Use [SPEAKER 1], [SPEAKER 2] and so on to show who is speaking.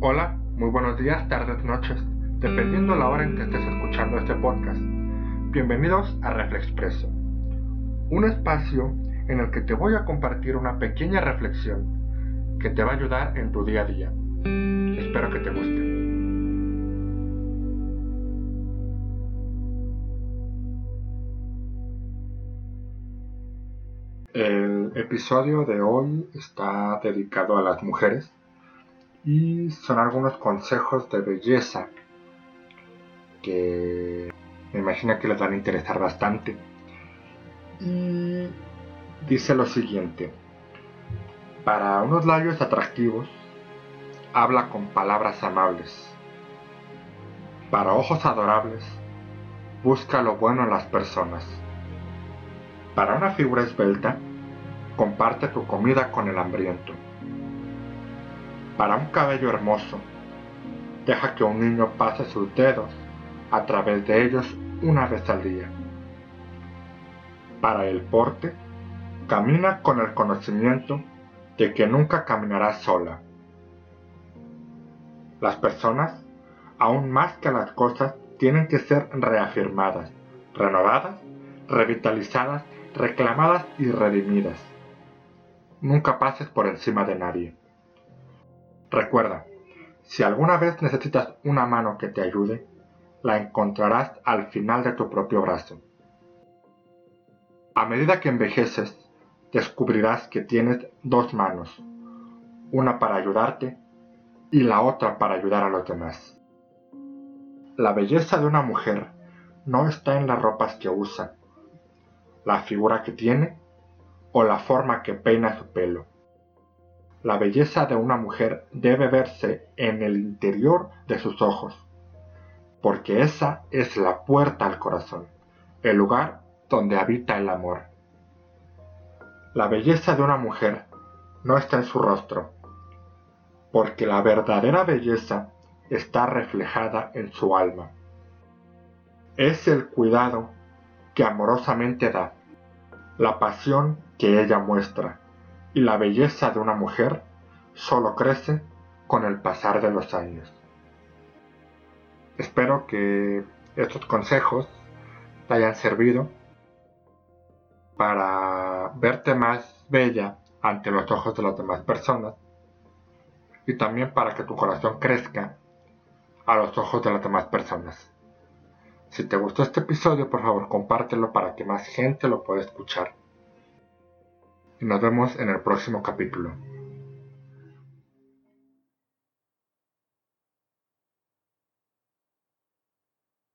[SPEAKER 1] Hola, muy buenos días, tardes, noches, dependiendo la hora en que estés escuchando este podcast. Bienvenidos a Reflexpreso, un espacio en el que te voy a compartir una pequeña reflexión que te va a ayudar en tu día a día. Espero que te guste. El episodio de hoy está dedicado a las mujeres y son algunos consejos de belleza que me imagino que les van a interesar bastante. Y dice lo siguiente, para unos labios atractivos, habla con palabras amables. Para ojos adorables, busca lo bueno en las personas. Para una figura esbelta, comparte tu comida con el hambriento. Para un cabello hermoso, deja que un niño pase sus dedos a través de ellos una vez al día. Para el porte, camina con el conocimiento de que nunca caminarás sola. Las personas, aún más que las cosas, tienen que ser reafirmadas, renovadas, revitalizadas, reclamadas y redimidas. Nunca pases por encima de nadie. Recuerda, si alguna vez necesitas una mano que te ayude, la encontrarás al final de tu propio brazo. A medida que envejeces, descubrirás que tienes dos manos, una para ayudarte y la otra para ayudar a los demás. La belleza de una mujer no está en las ropas que usa, la figura que tiene o la forma que peina su pelo la belleza de una mujer debe verse en el interior de sus ojos, porque esa es la puerta al corazón, el lugar donde habita el amor. La belleza de una mujer no está en su rostro, porque la verdadera belleza está reflejada en su alma. Es el cuidado que amorosamente da, la pasión que ella muestra, y la belleza de una mujer solo crece con el pasar de los años. Espero que estos consejos te hayan servido para verte más bella ante los ojos de las demás personas y también para que tu corazón crezca a los ojos de las demás personas. Si te gustó este episodio, por favor compártelo para que más gente lo pueda escuchar y nos vemos en el próximo capítulo.